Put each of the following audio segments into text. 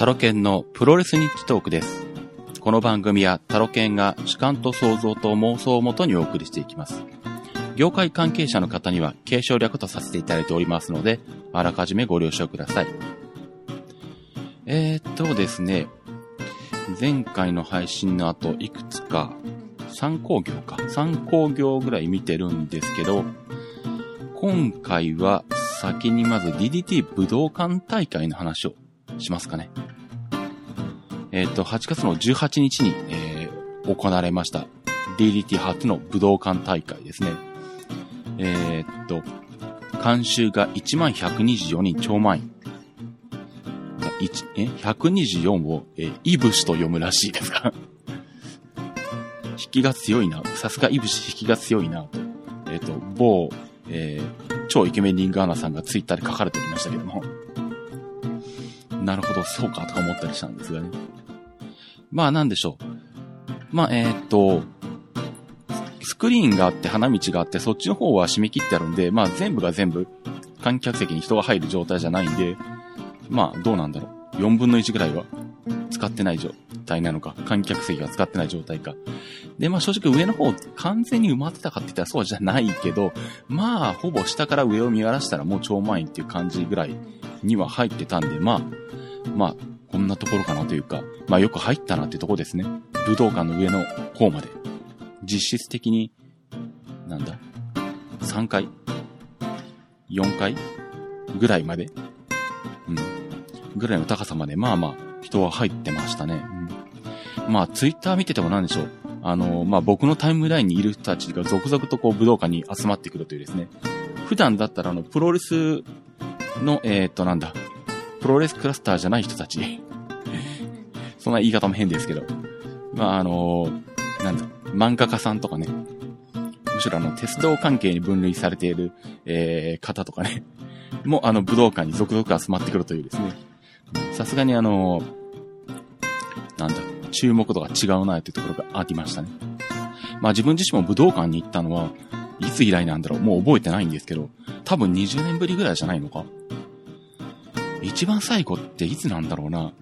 タロケンのプロレスニッチトークです。この番組はタロケンが主観と想像と妄想をもとにお送りしていきます。業界関係者の方には継承略とさせていただいておりますので、あらかじめご了承ください。えー、っとですね、前回の配信の後、いくつか参考業か、参考業ぐらい見てるんですけど、今回は先にまず DDT 武道館大会の話をしますかね。えっ、と、8月の18日に、えー行われました DDT 初の武道館大会ですね。えーっと、監修が1124人超満員。一え ?124 を、えーイブシと読むらしいですが。引きが強いな。さすがイブシ引きが強いなと。えーっと、某、えー超イケメンリングアナさんがツイッターで書かれておりましたけども。なるほど、そうかとか思ったりしたんですがね。まあなんでしょう。まあえーっと、スクリーンがあって花道があって、そっちの方は締め切ってあるんで、まあ全部が全部観客席に人が入る状態じゃないんで、まあどうなんだろう。4分の1ぐらいは使ってない状態なのか、観客席が使ってない状態か。で、まあ正直上の方完全に埋まってたかって言ったらそうじゃないけど、まあほぼ下から上を見渡したらもう超満員っていう感じぐらいには入ってたんで、まあ、まあ、こんなところかなというか、まあよく入ったなってとこですね。武道館の上の方まで。実質的に、なんだ、3回 ?4 回ぐらいまでうん。ぐらいの高さまで、まあまあ、人は入ってましたね。うん、まあ、ツイッター見ててもなんでしょう。あの、まあ僕のタイムラインにいる人たちが続々とこう武道館に集まってくるというですね。普段だったらあの、プロレスの、えー、っとなんだ、プロレスクラスターじゃない人たち。そんな言い方も変ですけど。まああのなんだ、漫画家さんとかね。むしろあの、鉄道関係に分類されている、えー、方とかね。もうあの、武道館に続々集まってくるというですね。さすがにあのなんだ、注目度が違うなっていうところがありましたね。まあ自分自身も武道館に行ったのは、いつ以来なんだろうもう覚えてないんですけど、多分20年ぶりぐらいじゃないのか一番最後っていつなんだろうな。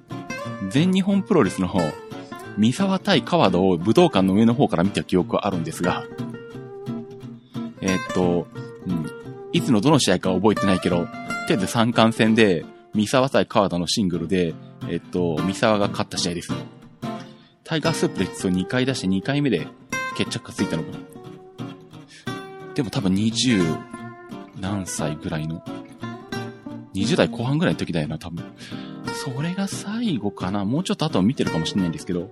全日本プロレスの方、三沢対川田を武道館の上の方から見た記憶はあるんですが、えーっと、うん、いつのどの試合か覚えてないけど、とりあえず三冠戦で、三沢対川田のシングルで、えっと、三沢が勝った試合です。タイガースープレックスを2回出して2回目で決着がついたのかな。でも多分20何歳ぐらいの、20代後半ぐらいの時だよな、多分。それが最後かな。もうちょっと後を見てるかもしれないんですけど。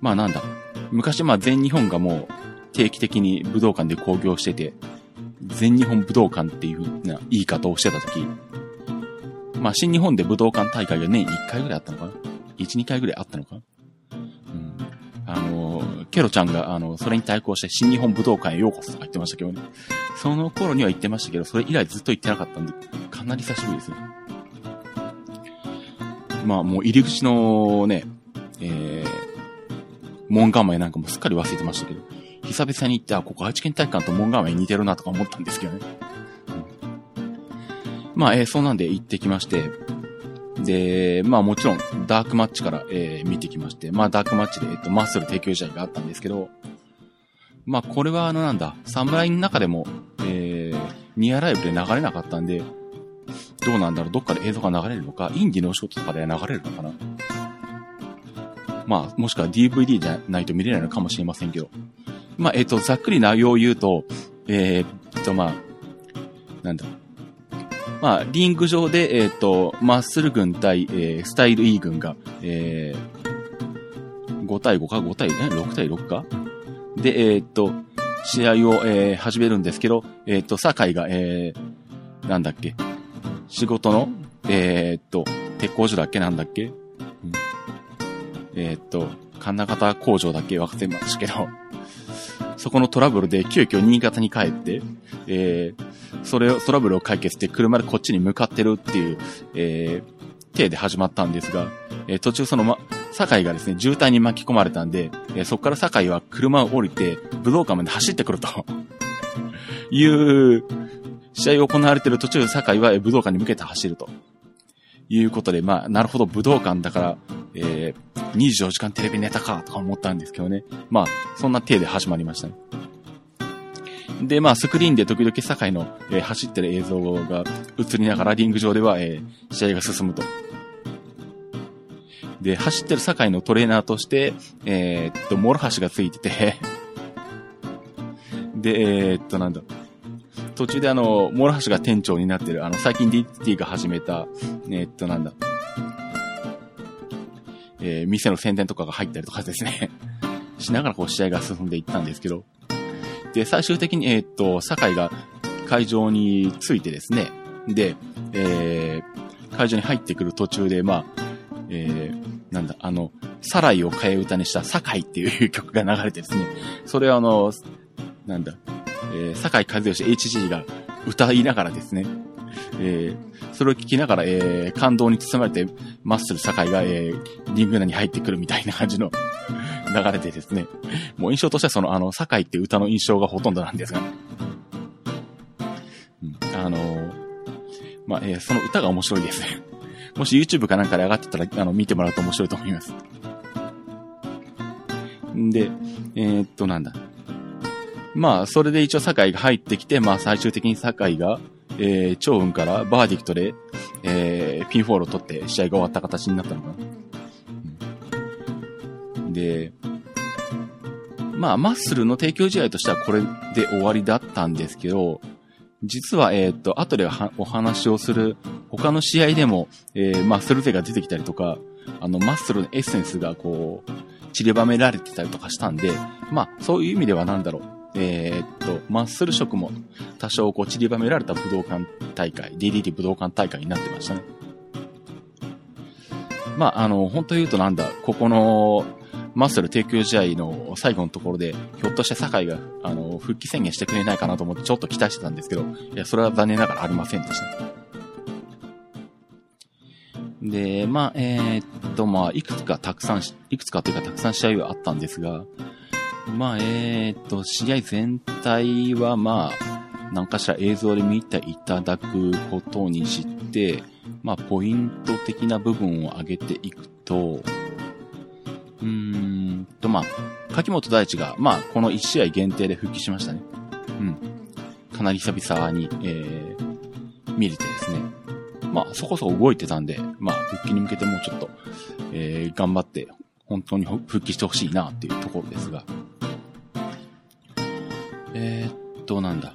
まあなんだ。昔まあ全日本がもう定期的に武道館で興行してて、全日本武道館っていう風な言い方をしてた時、まあ新日本で武道館大会が年1回ぐらいあったのかな ?1、2回ぐらいあったのかな？うん。あの、ケロちゃんが、あの、それに対抗して新日本武道館へようこそとか言ってましたけどね。その頃には言ってましたけど、それ以来ずっと言ってなかったんで、かなり久しぶりですね。まあもう入り口のね、えー、門構えなんかもすっかり忘れてましたけど、久々に行って、あ、ここ愛知県体育館と門構え似てるなとか思ったんですけどね。まあ、えーそうなんで行ってきまして、で、まあもちろん、ダークマッチから、えー見てきまして、まあダークマッチで、えっと、マッスル提供試合があったんですけど、まあこれはあのなんだ、侍の中でも、えー、ニアライブで流れなかったんで、どうなんだろう、どっかで映像が流れるのか、インディのお仕事とかで流れるのかな。まあ、もしくは DVD じゃないと見れないのかもしれませんけど。まあ、えっ、と、ざっくり内容を言うと、えーっと、まあ、なんだろう。まあ、リング上で、えーっと、マッスル軍対、えースタイル E 軍が、えー、5対5か ?5 対、え ?6 対6か？で、えーっと、試合を、えー始めるんですけど、えーっと、酒井が、えー、なんだっけ？仕事の、えーっと、鉄工所だっけ？なんだっけ、うん。えっと、金型工場だっけ？忘れましたけど、そこのトラブルで急遽新潟に帰って、えー、それを、トラブルを解決して車でこっちに向かってるっていう、えー、体で始まったんですが、えー途中そのま、酒井がですね、渋滞に巻き込まれたんで、えーそこから酒井は車を降りて、武道館まで走ってくると、いう、試合を行われてる途中、酒井は武道館に向けて走ると。いうことで、まあ、なるほど、武道館だから、えー、24時間テレビネタか、とか思ったんですけどね。まあ、そんな体で始まりましたね。で、まあ、スクリーンで時々堺の、えー、走ってる映像が映りながら、リング上では、えー、試合が進むと。で、走ってる堺のトレーナーとして、えー、っと、諸橋がついててで、えー、っと、なんだ。途中であの、諸橋が店長になってる、あの、最近 DT が始めた、え、っと、なんだ。えー、店の宣伝とかが入ったりとかですね。しながらこう試合が進んでいったんですけど、で、最終的に、え、っと、堺が会場に着いてですね、で、えー、会場に入ってくる途中で、まあ、えー、なんだ、あの、サライを替え歌にした堺っていう曲が流れてですね、それはあの、なんだ、えー、堺和義 HG が歌いながらですね、えー、それを聞きながら、えー、感動に包まれて、マッスル堺が、えー、リング内に入ってくるみたいな感じの 流れでですね、もう印象としてはその、あの、堺って歌の印象がほとんどなんですが、うん、あのー、まあ、えー、その歌が面白いですね。もし YouTube かなんかで上がってたら、あの、見てもらうと面白いと思います。んで、えー、っと、なんだ。まあ、それで一応坂井が入ってきて、まあ、最終的に坂井が、えー、趙雲からバーディクトで、えー、ピンフォールを取って試合が終わった形になったのかな。で、まあ、マッスルの提供試合としてはこれで終わりだったんですけど、実は、えっ、ー、と、後でお話をする他の試合でも、えー、マッスル勢が出てきたりとか、あの、マッスルのエッセンスがこう、散りばめられてたりとかしたんで、まあ、そういう意味ではなんだろう。えー、っと、マッスル色も多少こう散りばめられた武道館大会、DDT 武道館大会になってましたね。まあ、あの、本当言うとなんだ、ここの、マッスル提供試合の最後のところで、ひょっとして酒井が、あの、復帰宣言してくれないかなと思ってちょっと期待してたんですけど、いや、それは残念ながらありませんでした。で、まあ、えー、っと、まあ、いくつかたくさん、いくつかというかたくさん試合はあったんですが、まあ、えー、っと、試合全体は、まあ、何かしら映像で見ていただくことにして、まあ、ポイント的な部分を上げていくと、うーんと、まあ、柿本大地が、まあ、この1試合限定で復帰しましたね。うん。かなり久々に、えー、見れてですね。まあ、そこそこ動いてたんで、まあ、復帰に向けてもうちょっと、えー、頑張って、本当に復帰してほしいなっていうところですが。えー、っと、なんだ。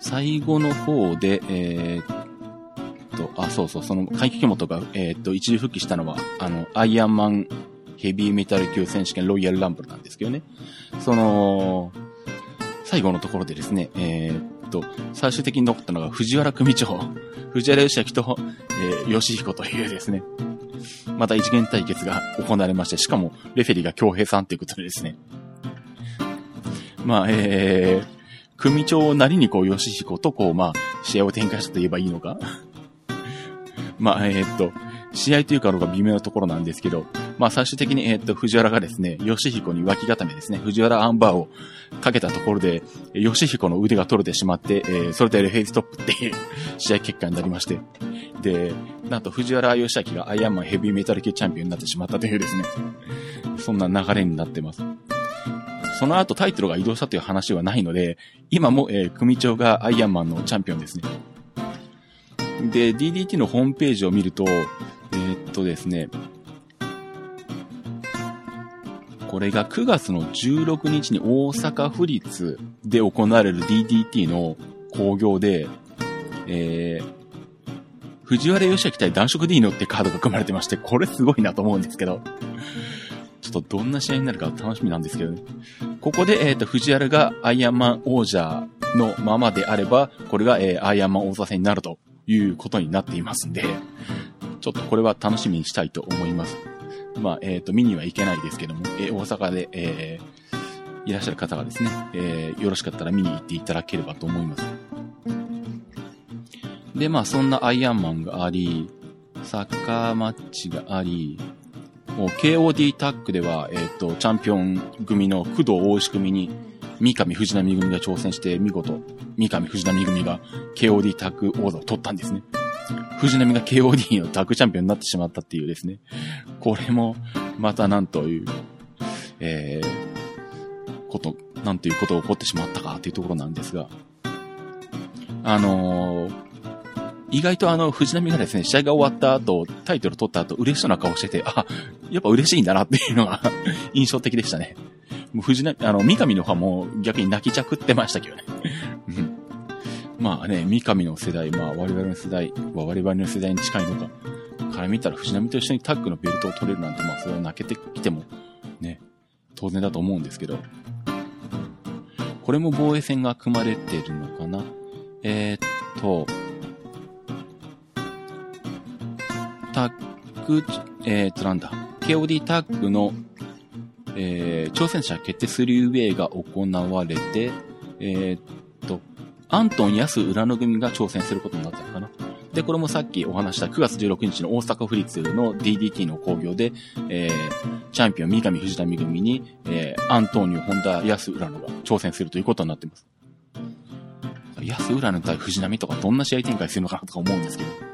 最後の方で、えー、っと、あ、そうそう、その、怪奇本が、えー、っと、一時復帰したのは、あの、アイアンマンヘビーメタル級選手権ロイヤルランブルなんですけどね。その、最後のところでですね、えー、っと、最終的に残ったのが藤原組長、藤原義明と、えー、吉彦というですね、また一元対決が行われまして、しかも、レフェリーが京平さんということでですね、まあ、えー、組長なりにこう、吉彦とこう、まあ、試合を展開したと言えばいいのか。まあ、えー、っと、試合というかのが微妙なところなんですけど、まあ最終的に、えー、っと、藤原がですね、吉彦に脇固めですね、藤原アンバーをかけたところで、吉彦の腕が取れてしまって、えー、それでレフェイストップっていう試合結果になりまして、で、なんと藤原義明がアイアンマンヘビーメタル系チャンピオンになってしまったというですね、そんな流れになってます。その後タイトルが移動したという話はないので、今も、えー、組長がアイアンマンのチャンピオンですね。で、DDT のホームページを見ると、えー、っとですね、これが9月の16日に大阪府立で行われる DDT の興行で、えー、藤原義明対男色 D のってカードが組まれてまして、これすごいなと思うんですけど、ちょっとどんな試合になるか楽しみなんですけどね。ここで、えっ、ー、と、藤原がアイアンマン王者のままであれば、これが、えー、アイアンマン王座戦になるということになっていますんで、ちょっとこれは楽しみにしたいと思います。まあ、えっ、ー、と、見には行けないですけども、えー、大阪で、えー、いらっしゃる方がですね、えー、よろしかったら見に行っていただければと思います。で、まあ、そんなアイアンマンがあり、サッカーマッチがあり、もう KOD タッグでは、えっ、ー、と、チャンピオン組の工藤大石組に、三上藤波組が挑戦して見事、三上藤波組が KOD タッグ王座を取ったんですね。藤波が KOD のタッグチャンピオンになってしまったっていうですね。これも、またなんという、えー、こと、なんていうことが起こってしまったかっていうところなんですが、あのー、意外とあの、藤波がですね、試合が終わった後、タイトル取った後、嬉しそうな顔してて、あ、やっぱ嬉しいんだなっていうのが 印象的でしたね。もう藤波、あの、三上の方も逆に泣きちゃくってましたけどね。まあね、三上の世代、まあ我々の世代は我々の世代に近いのか、から見たら藤波と一緒にタッグのベルトを取れるなんて、まあそれは泣けてきても、ね、当然だと思うんですけど、これも防衛戦が組まれてるのかなえー、っと、タッグ、えー、っとなんだ、KOD タッグの、えー、挑戦者決定スリーウェイが行われて、えー、っと、アントン・ヤス・浦野組が挑戦することになったのかな。で、これもさっきお話した9月16日の大阪府立の DDT の興行で、えー、チャンピオン三上藤波組に、えー、アントニオ・本田・安浦野が挑戦するということになってます。安浦野対藤波とかどんな試合展開するのかなとか思うんですけど。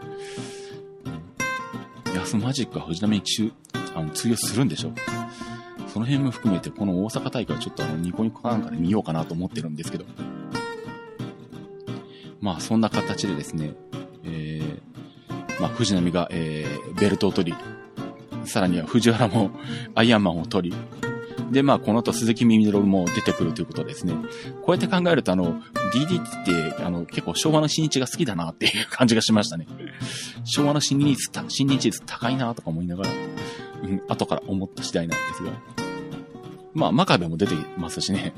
安マジックは藤波に中、あの、通用するんでしょその辺も含めて、この大阪大会はちょっとあの、ニコニコかなんかで見ようかなと思ってるんですけど。まあ、そんな形でですね、えー、まあ、藤波が、えー、ベルトを取り、さらには藤原もアイアンマンを取り、で、まあ、この後鈴木みみろも出てくるということですね。こうやって考えると、あの、DDT って、あの、結構昭和の新日が好きだなっていう感じがしましたね。昭和の新日率、新日率高いなとか思いながら、うん、後から思った次第なんですが。まあ、真壁も出てますしね。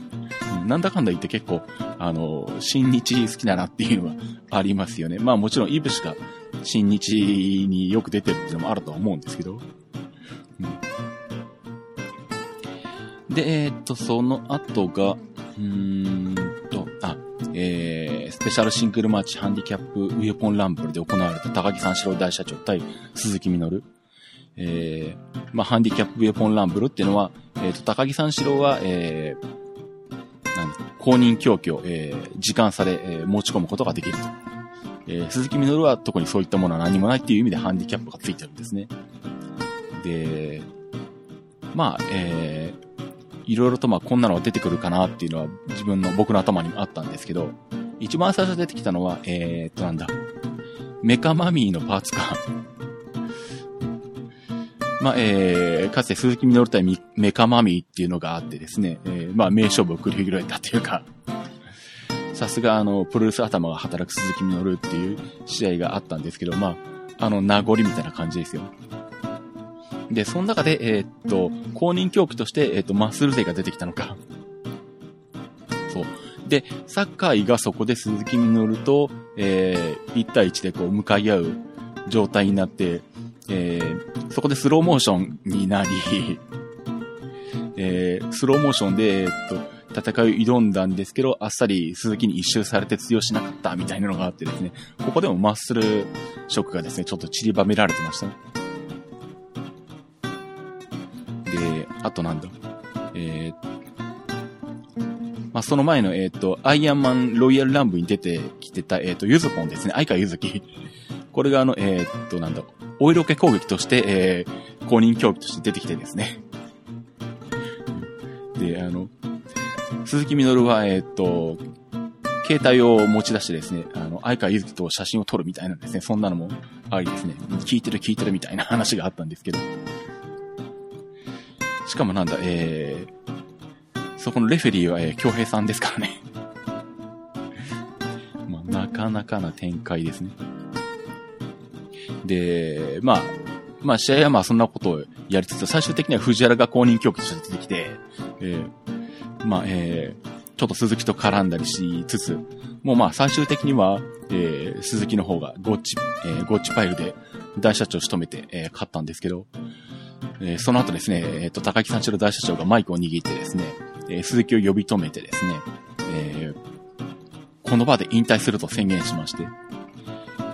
なんだかんだ言って結構、あの、新日好きだなっていうのはありますよね。まあもちろんイブしか新日によく出てるっていうのもあるとは思うんですけど。で、えー、っと、その後が、うーんと、あ、えー、スペシャルシングルマーチハンディキャップウェポンランブルで行われた高木三四郎大社長対鈴木みのる。えー、まあ、ハンディキャップウェポンランブルっていうのは、えっ、ー、と、高木三四郎は、えー、公認供給えー、時間差で、えー、持ち込むことができると。えー、鈴木みのるは特にそういったものは何もないっていう意味でハンディキャップがついてるんですね。で、まあ、えー、いろいろとまあこんなのが出てくるかなっていうのは自分の僕の頭にもあったんですけど、一番最初出てきたのは、えー、っとなんだ、メカマミーのパーツか。まあ、えー、かつて鈴木みのる対メカマミーっていうのがあってですね、えー、まあ、名勝負を繰り広げたというか、さすがあの、プロレス頭が働く鈴木みのるっていう試合があったんですけど、まあ、あの、名残みたいな感じですよ。で、その中で、えー、っと、公認競技として、えー、っと、マッスル勢が出てきたのか。そう。で、サッカーがそこで鈴木みのると、えー、1対1でこう、向かい合う状態になって、えー、そこでスローモーションになり、えー、スローモーションで、えっと、戦いを挑んだんですけど、あっさり鈴木に一周されて通用しなかったみたいなのがあってですね、ここでもマッスルショックがですね、ちょっと散りばめられてましたね。あとなんだ、えー、まあ、その前の、えっ、ー、と、アイアンマンロイヤルランブに出てきてた、えっ、ー、と、ゆずぽんですね。相川ゆずき。これがあの、えっ、と、なんだ、お色気攻撃として、えー、公認競技として出てきてですね。で、あの、鈴木みのるは、えっ、と、携帯を持ち出してですね、あの、相川ゆずきと写真を撮るみたいなんですね。そんなのもありですね。聞いてる聞いてるみたいな話があったんですけど。しかもなんだ、えー、そこのレフェリーは、えー、京平さんですからね。まあ、なかなかな展開ですね。で、まあ、まあ試合はまあそんなことをやりつつ、最終的には藤原が公認競技として出てきて、えー、まあ、えー、ちょっと鈴木と絡んだりしつつ、もうまあ最終的には、えー、鈴木の方がゴッチ、えー、ゴッチパイルで大社長を仕留めて、えー、勝ったんですけど、えー、その後ですね、えっ、ー、と、高木三四郎大社長がマイクを握ってですね、えー、鈴木を呼び止めてですね、え、この場で引退すると宣言しまして、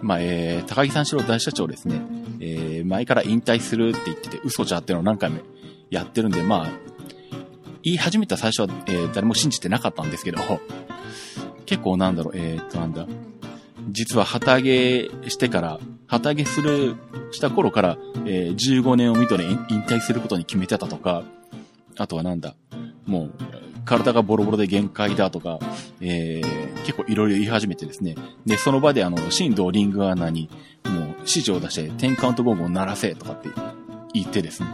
まあ、え、高木三四郎大社長ですね、え、前から引退するって言ってて、嘘じゃってのを何回もやってるんで、まあ、言い始めた最初は、え、誰も信じてなかったんですけど、結構なんだろう、え、っとなんだ、実は旗揚げしてから、旗揚げする、した頃から、えー、15年を見とで引退することに決めてたとか、あとはなんだ、もう、体がボロボロで限界だとか、えー、結構いろいろ言い始めてですね。で、その場であの、新藤リングアナに、もう指示を出して、10カウントボムを鳴らせとかって言ってですね。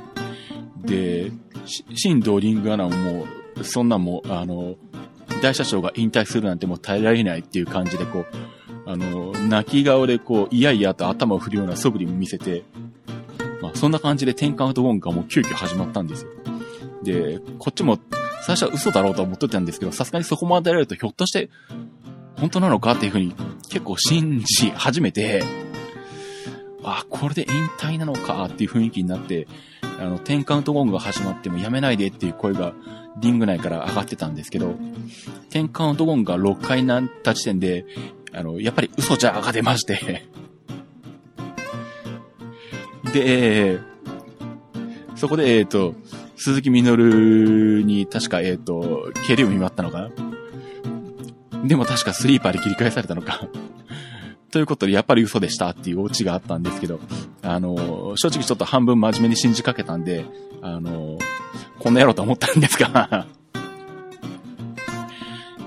で、新藤リングアナももう、そんなもう、あの、大社長が引退するなんてもう耐えられないっていう感じでこう、あの、泣き顔でこう、いやいやと頭を振るような素振りも見せて、まあ、そんな感じで10カウントボムがもう急遽始まったんですよ。で、こっちも最初は嘘だろうと思ってたんですけど、さすがにそこまでやられるとひょっとして、本当なのかっていうふうに結構信じ始めて、あ、これで引退なのかっていう雰囲気になって、あの、10カウントゴングが始まってもやめないでっていう声がリング内から上がってたんですけど、10カウントゴングが6回なった時点で、あの、やっぱり嘘じゃが出まして。で、そこで、えっ、ー、と、鈴木みのるに確か、えっ、ー、と、蹴りを見舞ったのか？なでも確かスリーパーで切り返されたのか？ということで、やっぱり嘘でしたっていうオチがあったんですけど、あの、正直ちょっと半分真面目に信じかけたんで、あの、こんなやろうと思ったんですが。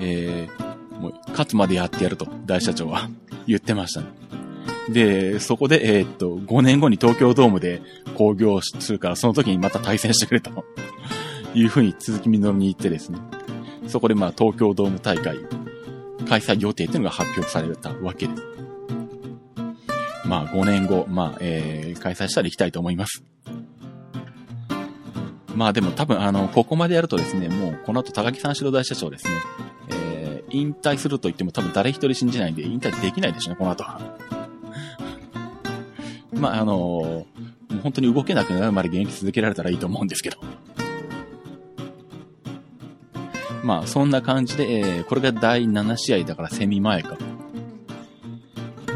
えー、もう、勝つまでやってやると、大社長は 言ってましたね。で、そこで、えー、っと、5年後に東京ドームで興行するから、その時にまた対戦してくれと いうふうに鈴木みのるに言ってですね。そこでまあ東京ドーム大会開催予定っていうのが発表されたわけです。まあ5年後、まあ、えー、開催したら行きたいと思います。まあでも多分あの、ここまでやるとですね、もうこの後高木三四郎大社長ですね、引退すると言っても多分誰一人信じないんで引退できないでしょうね、この後は。まあ、あのー、本当に動けなくなるまで現役続けられたらいいと思うんですけど。まあ、そんな感じで、えー、これが第7試合だからセミ前か。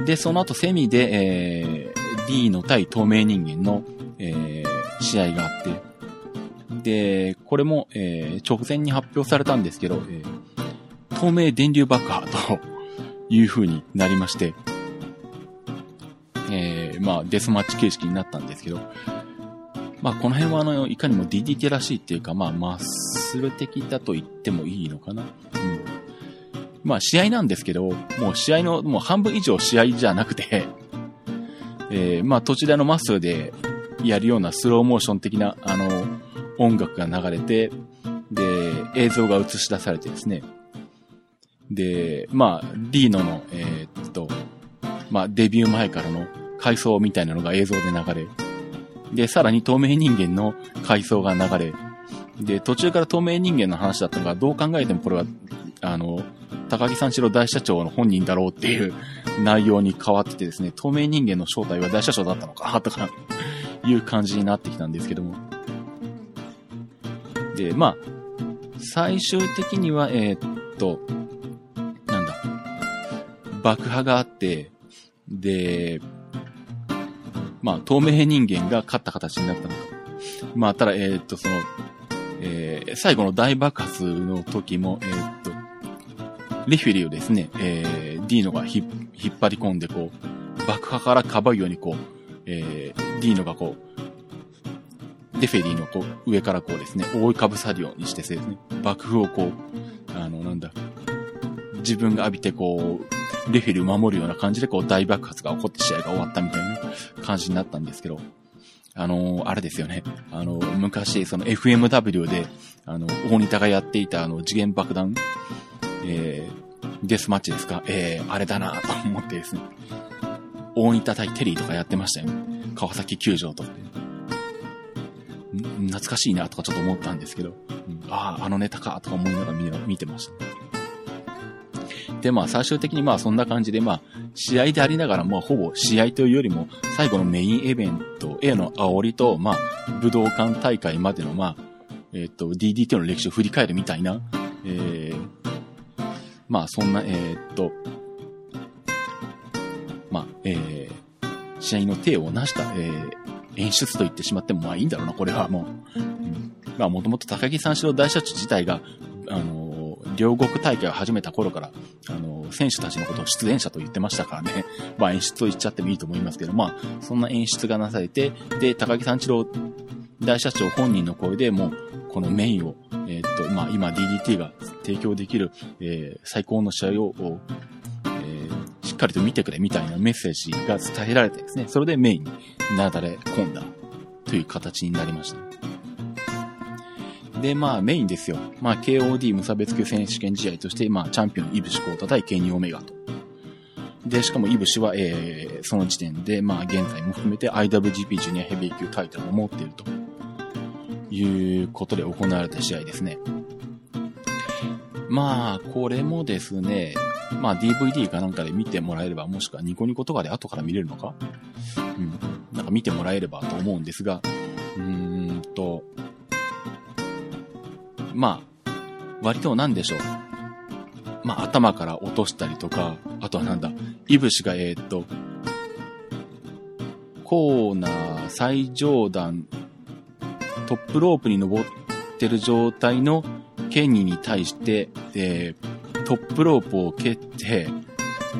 で、その後セミで、えー、D の対透明人間の、えー、試合があって、で、これも、えー、直前に発表されたんですけど、えー、透明電流爆破という風になりまして、えー、まあ、デスマッチ形式になったんですけど、まあ、この辺はあの、いかにも DDT らしいっていうか、まあ、マッスル的だと言ってもいいのかな。うん。まあ、試合なんですけど、もう試合の、もう半分以上試合じゃなくて、えー、まあ、途中であの、マッスルでやるようなスローモーション的な、あの、音楽が流れて、で、映像が映し出されてですね。で、まあ、リーノの、えー、っと、まあ、デビュー前からの回想みたいなのが映像で流れ、で、さらに透明人間の回想が流れ、で、途中から透明人間の話だったのが、どう考えてもこれは、あの、高木三四郎大社長の本人だろうっていう 内容に変わっててですね、透明人間の正体は大社長だったのか、とかいう感じになってきたんですけども。で、まあ、最終的には、えー、っと、爆破があって、で、まあ、透明人間が勝った形になったのか。まあ、ただ、えー、っと、その、えー、最後の大爆発の時も、えー、っと、レフェリーをですね、えー、ディーノが引っ張り込んで、こう、爆破からかばうように、こう、えー、ディーノがこう、レフェリーのこう上からこうですね、覆いかぶさるようにしてですね、爆風をこう、あの、なんだ、自分が浴びてこう、レフェリーを守るような感じで、こう、大爆発が起こって試合が終わったみたいな感じになったんですけど、あのー、あれですよね。あのー、昔、その FMW で、あの、大仁田がやっていた、あの、次元爆弾、えー、デスマッチですか？えー、あれだなと思ってですね。大仁田対テリーとかやってましたよね。川崎球場とかで。懐かしいなとかちょっと思ったんですけど、うん、ああ、あのネタかとか思いながら見てました。で、まあ最終的にまあそんな感じでまあ試合でありながらまあほぼ試合というよりも最後のメインイベントへの煽りとまあ武道館大会までのまあえっ、ー、と DDT の歴史を振り返るみたいな、えー、まあそんなえっ、とまあえー、試合の手をなした、えー、演出と言ってしまってもまあいいんだろうな、これはもう。まあもともと高木三四郎大社長自体が、あの、両国大会を始めた頃から、あの、選手たちのことを出演者と言ってましたからね。まあ演出と言っちゃってもいいと思いますけど、まあ、そんな演出がなされて、で、高木三四郎大社長本人の声でもう、このメインを、えー、っと、まあ今 DDT が提供できる、えー、最高の試合を、しっかりと見てくれみたいなメッセージが伝えられてですね、それでメインになだれ込んだという形になりました。で、まあメインですよ。まあ KOD 無差別級選手権試合として、まあチャンピオンイブシコータ対ケニーオメガと。で、しかもイブシは、えー、その時点で、まあ現在も含めて IWGP ジュニアヘビー級タイトルを持っているということで行われた試合ですね。まあ、これもですね、まあ DVD かなんかで見てもらえれば、もしくはニコニコとかで後から見れるのか？うん。なんか見てもらえればと思うんですが、うーんと、まあ、割と何でしょう。まあ頭から落としたりとか、あとはなんだ、イブシがえー、っと、コーナー最上段、トップロープに登ってる状態のケニーに対して、えー、トップロープを蹴って、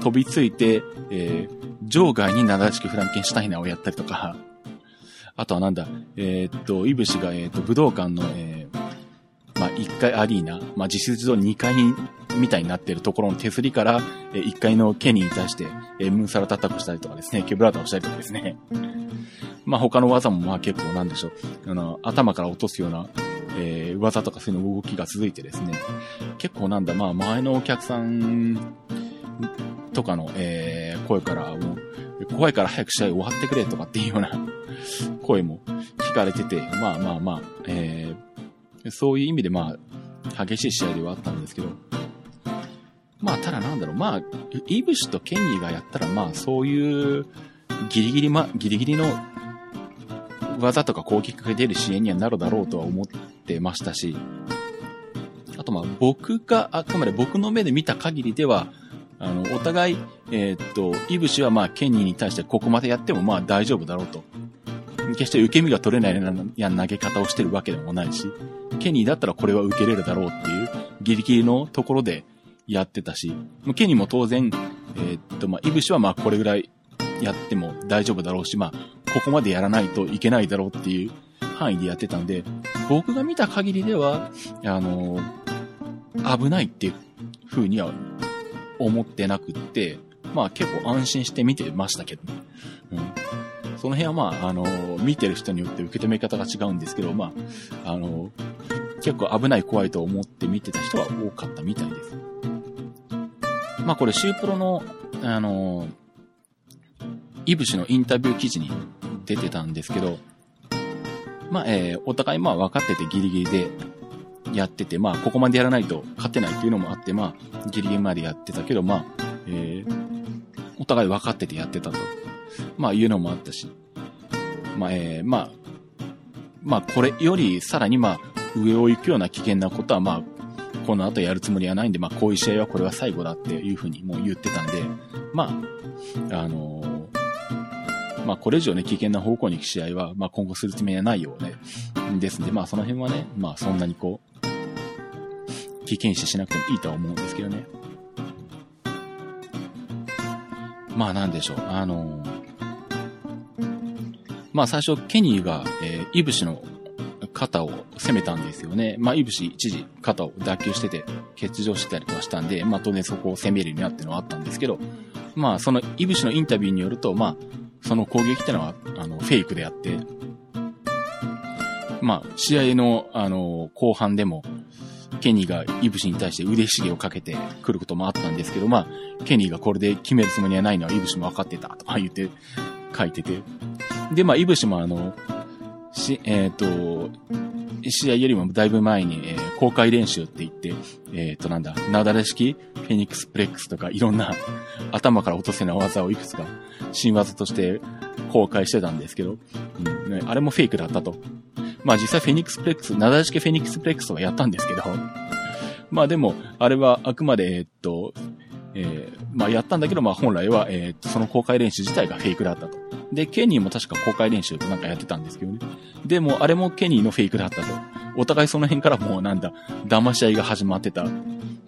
飛びついて、えー、場外に七式フランケンシュタイナーをやったりとか、あとはなんだ、えー、っと、イブシが、えー、っと、武道館の、えー、まあ、1階アリーナ、まあ、実質上2階みたいになっているところの手すりから、えー、1階のケニーに対して、え、ムーンサラタッタクしたりとかですね、ケブラータをしたりとかですね。まあ、他の技もまあ結構なんでしょう、あの、頭から落とすような、えー、技とかそういうの動きが続いてですね、結構なんだ、まあ前のお客さんとかの、えー、声からもう、怖いから早く試合終わってくれとかっていうような 声も聞かれてて、まあまあまあ、えー、そういう意味でまあ、激しい試合ではあったんですけど、まあただなんだろう、まあ、イブシとケニーがやったらまあそういうギリギリま、ギリギリの技とか攻撃が出る支援にはなるだろうとは思ってましたし、あとまあ僕が、あくまで僕の目で見た限りでは、あの、お互い、えー、っと、イブシはまあケニーに対してここまでやってもまあ大丈夫だろうと。決して受け身が取れないや投げ方をしてるわけでもないし、ケニーだったらこれは受けれるだろうっていうギリギリのところでやってたし、ケニーも当然、えー、っと、まあ、イブシはまこれぐらいやっても大丈夫だろうし、まあ、ここまでやらないといけないだろうっていう範囲でやってたんで、僕が見た限りでは、あの、危ないっていう風には思ってなくって、まあ結構安心して見てましたけどね。うん。その辺はまあ、あの、見てる人によって受け止め方が違うんですけど、まあ、あの、結構危ない怖いと思って見てた人は多かったみたいです。まあこれ、シュープロの、あの、イブシのインタビュー記事に出てたんですけど、まあ、えー、お互いまあ分かっててギリギリでやってて、まあ、ここまでやらないと勝てないっていうのもあって、まあ、ギリギリまでやってたけど、まあ、えー、お互い分かっててやってたと。まあ、いうのもあったし、まあ、えー、まあ、まあ、これよりさらにまあ、上を行くような危険なことはまあ、この後やるつもりはないんで、まあ、こういう試合はこれは最後だっていうふうにもう言ってたんで、まあ、あのまあ、これ以上ね、危険な方向に行く試合は、まあ、今後するつもりはないようね。ですんで、まあ、その辺はね、まあ、そんなにこう、危険視しなくてもいいとは思うんですけどね。まあ、なんでしょう。あのまあ、最初、ケニーが、えー、イブシの肩を攻めたんですよね。まあ、イブシ一時肩を脱臼してて、欠場してたりとかしたんで、まあ、当然そこを攻めるようになってのはあったんですけど、まあ、そのイブシのインタビューによると、まあ、その攻撃ってのは、あの、フェイクであって、まあ、試合の、あの、後半でも、ケニーがイブシに対して腕しげをかけてくることもあったんですけど、まあ、ケニーがこれで決めるつもりはないのはイブシも分かってたとか言って書いてて。で、まあ、イブシもあの、し、えっ、ー、と、試合よりもだいぶ前に、えー、公開練習って言って、えっ、ー、となんだ、なだれ式フェニックスプレックスとかいろんな頭から落とせない技をいくつか新技として公開してたんですけど、うんね、あれもフェイクだったと。まあ実際フェニックスプレックス、なだれ式フェニックスプレックスはやったんですけど、まあでも、あれはあくまで、えっと、えー、まあやったんだけど、まあ本来は、えー、その公開練習自体がフェイクだったと。で、ケニーも確か公開練習なんかやってたんですけどね。でも、あれもケニーのフェイクだったと。お互いその辺からもうなんだ、騙し合いが始まってた、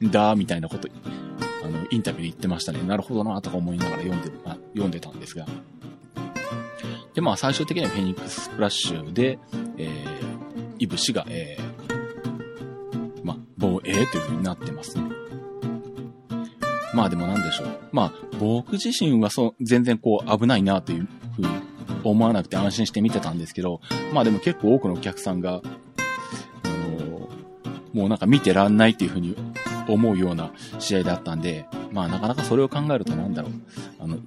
だ、みたいなこと、あの、インタビューで言ってましたね。なるほどな、とか思いながら読んで、あ読んでたんですが。で、まあ、最終的にはフェニックスプラッシュで、えー、イブシが、えー、まあ、防衛という風になってますね。まあでもなんでしょう。まあ、僕自身はそう、全然こう危ないなというふうに思わなくて安心して見てたんですけど、まあでも結構多くのお客さんが、あのもうなんか見てらんないっていうふうに思うような試合だったんで、まあなかなかそれを考えるとなんだろう。あの、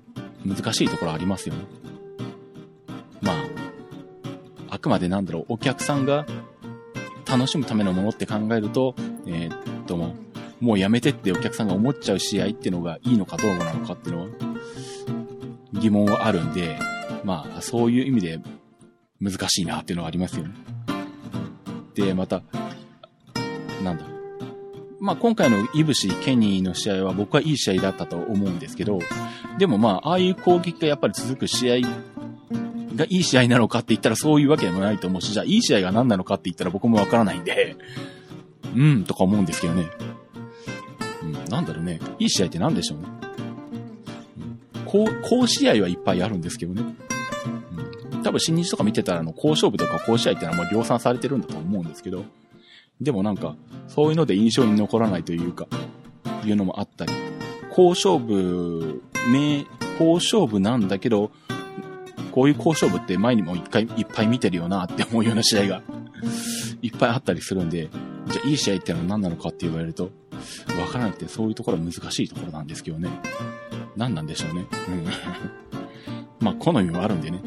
難しいところありますよね。まあ、あくまでなんだろう、お客さんが楽しむためのものって考えると、えー、っとも、うやめてってお客さんが思っちゃう試合っていうのがいいのかどうなのかっていうのは疑問はあるんで、まあそういう意味で難しいなっていうのはありますよね。で、また、なんだ。まあ今回のイブシ、ケニーの試合は僕はいい試合だったと思うんですけど、でもまあああいう攻撃がやっぱり続く試合がいい試合なのかって言ったらそういうわけでもないと思うし、じゃあいい試合が何なのかって言ったら僕もわからないんで、うんとか思うんですけどね。なんだろうね。いい試合って何でしょうね。う、こう、試合はいっぱいあるんですけどね。うん、多分新日とか見てたらあの、好勝負とか好試合ってのはもう量産されてるんだと思うんですけど、でもなんか、そういうので印象に残らないというか、いうのもあったり、好勝負、名、好勝負なんだけど、こういう好勝負って前にも一回いっぱい見てるよなって思うような試合がいっぱいあったりするんで、じゃあいい試合ってのは何なのかって言われると、わからなくてそういうところは難しいところなんですけどね。何なんでしょうね。うん。まあ、好みもあるんでね、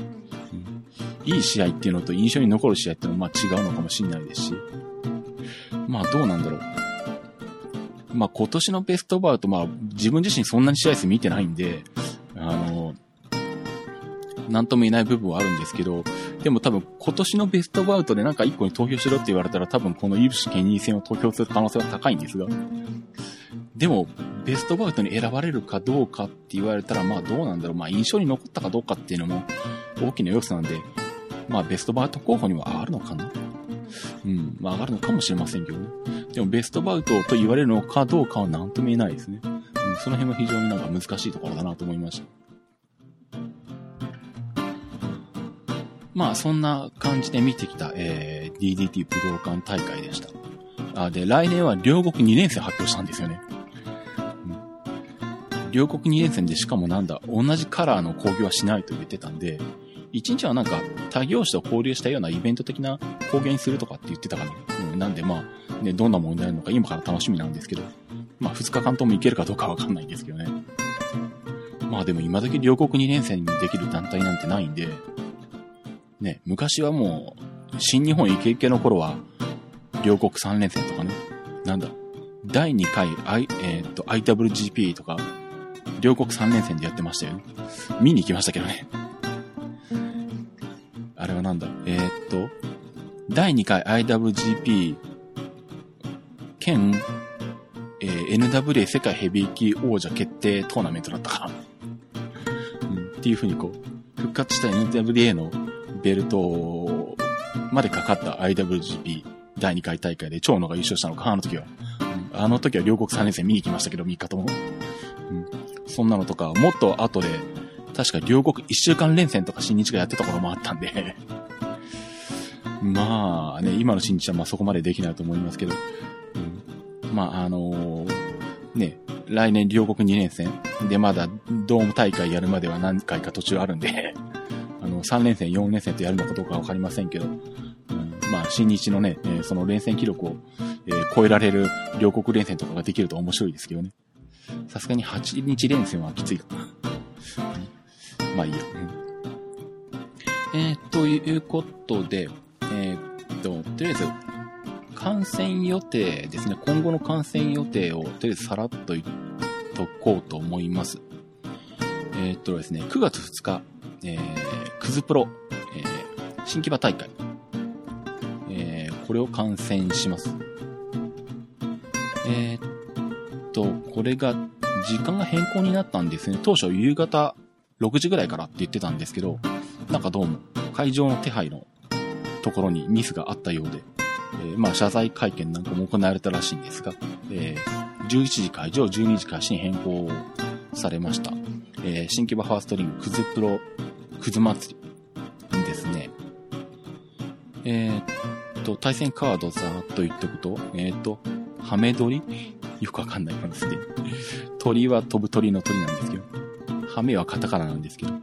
うん。いい試合っていうのと印象に残る試合っていうのはまあ違うのかもしれないですし。まあ、どうなんだろう。まあ、今年のベストバウト、まあ、自分自身そんなに試合数見てないんで、あの、なんとも言えない部分はあるんですけど、でも多分今年のベストバウトでなんか1個に投票しろって言われたら多分このイブシケニー戦を投票する可能性は高いんですが、でも、ベストバウトに選ばれるかどうかって言われたら、まあどうなんだろう。まあ印象に残ったかどうかっていうのも大きな要素なんで、まあベストバウト候補には上がるのかなうん、まあ上がるのかもしれませんけどね。でもベストバウトと言われるのかどうかは何とも言えないですね。うん、その辺は非常になんか難しいところだなと思いました。まあ、そんな感じで見てきた、えー、DDT 武道館大会でした。あで、来年は両国2連戦発表したんですよね。うん、両国2連戦でしかもなんだ、同じカラーの工業はしないと言ってたんで、1日はなんか他業種と交流したようなイベント的な工芸にするとかって言ってたかな。うん、なんでまあ、ね、どんなものになのか今から楽しみなんですけど、まあ2日間とも行けるかどうかわかんないんですけどね。まあでも今時両国2連戦にできる団体なんてないんで、ね、昔はもう、新日本イケイケの頃は、両国3連戦とかね、なんだ、第2回、I、えー、っと、IWGP とか、両国3連戦でやってましたよね。見に行きましたけどね。あれはなんだ、えー、っと、第2回 IWGP 兼、えー、NWA 世界ヘビー級王者決定トーナメントだったかな。うん、っていう風にこう、復活した NWA のベルトまでかかった IWGP 第2回大会で長野が優勝したのか、あの時は。うん、あの時は両国3連戦見に行きましたけど、3日とも。うん、そんなのとか、もっと後で、確か両国1週間連戦とか新日がやってた頃もあったんで。まあね、今の新日はまあそこまでできないと思いますけど、うん、まああのー、ね、来年両国2連戦でまだドーム大会やるまでは何回か途中あるんで3連戦、4連戦とやるのかどうかわかりませんけど、うん、まあ、新日のね、えー、その連戦記録を、えー、超えられる両国連戦とかができると面白いですけどね。さすがに8日連戦はきついかな。まあいいや。えー、ということで、えー、っと、とりあえず、観戦予定ですね。今後の観戦予定を、とりあえずさらっと言っとこうと思います。えー、っとですね、9月2日、えー、クズプロ、えー、新木場大会、えー、これを観戦します。えー、っと、これが、時間が変更になったんですね。当初夕方6時ぐらいからって言ってたんですけど、なんかどうも、会場の手配のところにミスがあったようで、えー、まあ、謝罪会見なんかも行われたらしいんですが、えー、11時会場、12時開始に変更されました。えー、新規バファーストリング、クズプロ、クズ祭りですね。えー、っと、対戦カードざーっと言っとくと、えー、っと、ハメ鳥よくわかんない感じで。鳥は飛ぶ鳥の鳥なんですけど、ハメはカタカナなんですけど。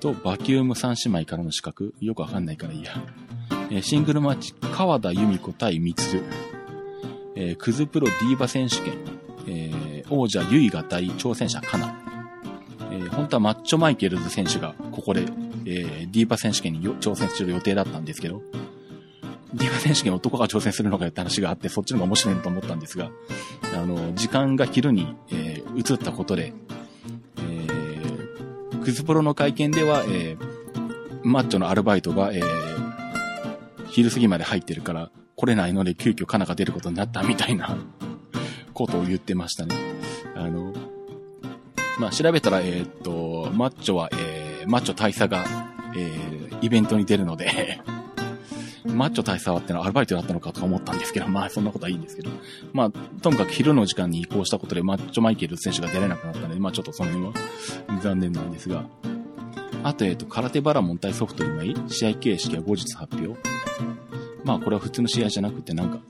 と、バキューム三姉妹からの資格よくわかんないからいいや。えー、シングルマッチ、川田由美子対ミツル。えー、クズプロディーバ選手権。えー、王者ユイが対挑戦者カナ。えー、本当はマッチョマイケルズ選手がここで、えー、ディーバ選手権に挑戦する予定だったんですけど、ディーバ選手権男が挑戦するのかって話があって、そっちの方が面白いと思ったんですが、あの、時間が昼に、えー、移ったことで、えー、クズプロの会見では、え、マッチョのアルバイトが、え、昼過ぎまで入ってるから、来れないので急遽カナが出ることになったみたいなことを言ってましたね。まあ、調べたら、えー、っと、マッチョは、えー、マッチョ大佐が、えー、イベントに出るので マッチョ大佐はってのはアルバイトだったのかとか思ったんですけど、まあそんなことはいいんですけど。まあ、ともかく昼の時間に移行したことでマッチョマイケル選手が出れなくなったので、まあちょっとその辺は残念なんですが。あと、えっ、と、空手バラモン対ソフト今い試合形式は後日発表。まあこれは普通の試合じゃなくてなんか、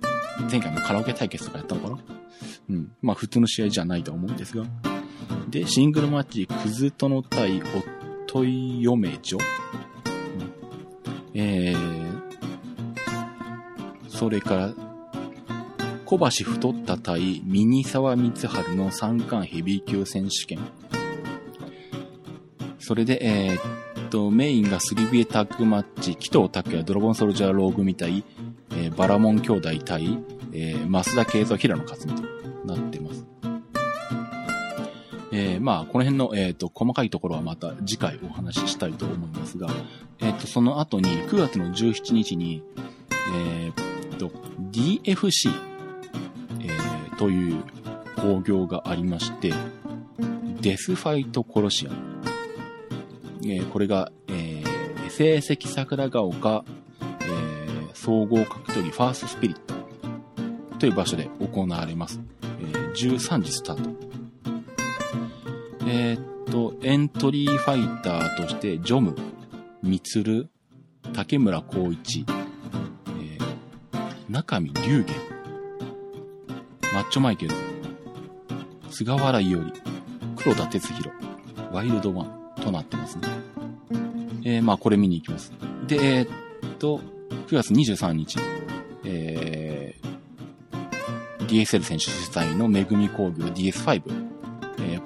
前回もカラオケ対決とかやったのかなうん。まあ普通の試合じゃないと思うんですが。で、シングルマッチ、クズとの対おっとい嫁女、うん、えー、それから、小橋太った対ミニ沢光春の三冠ヘビー級選手権。それで、えー、っと、メインがスリビエタッグマッチ、紀藤拓也ドラゴンソルジャーローグみたい、えー、バラモン兄弟対、えー、増田慶三平野克美となって。えー、まあ、この辺の、えっ、ー、と、細かいところはまた次回お話ししたいと思いますが、えっ、ー、と、その後に9月の17日に、えっと、DFC、えー、という工業がありまして、デスファイトコロシアム。えー、これが、えー、成績桜ヶ丘、えー、総合格闘技ファーストスピリットという場所で行われます。えー、13時スタート。えー、っと、エントリーファイターとして、ジョム、ミツル、竹村光一、えー、中見龍玄、マッチョマイケル、菅原伊織、黒田哲弘、ワイルドワンとなってますね。えー、まあこれ見に行きます。で、えー、っと、9月23日、えー、DSL 選手主催のめぐみ工業 DS5、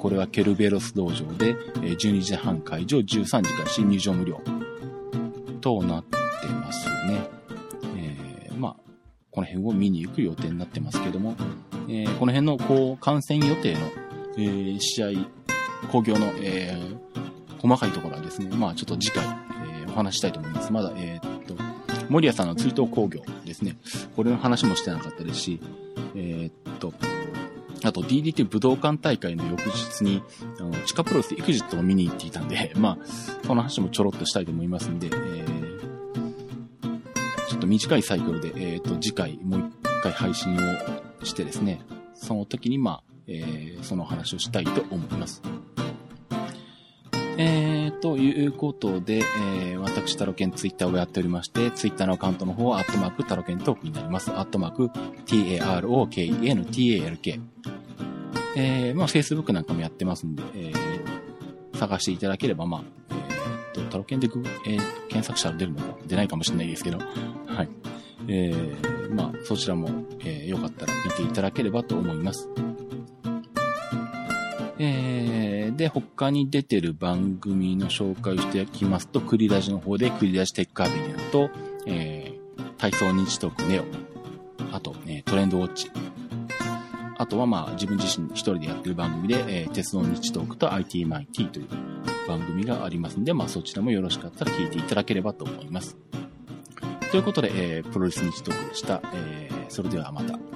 これはケルベロス道場で、え、12時半会場、13時から新入場無料となってますね。えー、まあ、この辺を見に行く予定になってますけども、えー、この辺のこう観戦予定の、えー、試合、工業の、え、細かいところはですね、まあちょっと次回、えー、お話したいと思います。まだ、え、っと、森谷さんの追悼工業ですね。これの話もしてなかったですし、え、あと DDT 武道館大会の翌日に、あの、地下プロレスエクジットを見に行っていたんで、まあ、その話もちょろっとしたいと思いますんで、えー、ちょっと短いサイクルで、えっ、ー、と、次回もう一回配信をしてですね、その時にまあ、えー、その話をしたいと思います。えー、ということで、えー、私、タロケンツイッターをやっておりまして、ツイッターのアカウントの方は、アットマークタロケントークになります。アットマーク、t-a-r-o-k-e-n-t-a-l-k。えー、まあ、Facebook なんかもやってますんで、えー、探していただければ、まあ、えー、と、タロケンでグ、えー、検索したら出るのか出ないかもしれないですけど、はい。えー、まあ、そちらも、えー、よかったら見ていただければと思います。えー、で、他に出てる番組の紹介をしていきますと、クリラジの方でクリラジテックアビデオと、えー、体操日トークネオ、あと、ね、トレンドウォッチ、あとはまあ自分自身一人でやってる番組で、えー、鉄道日トークと ITMIT という番組がありますんで、まあそちらもよろしかったら聞いていただければと思います。ということで、えー、プロレス日トークでした。えー、それではまた。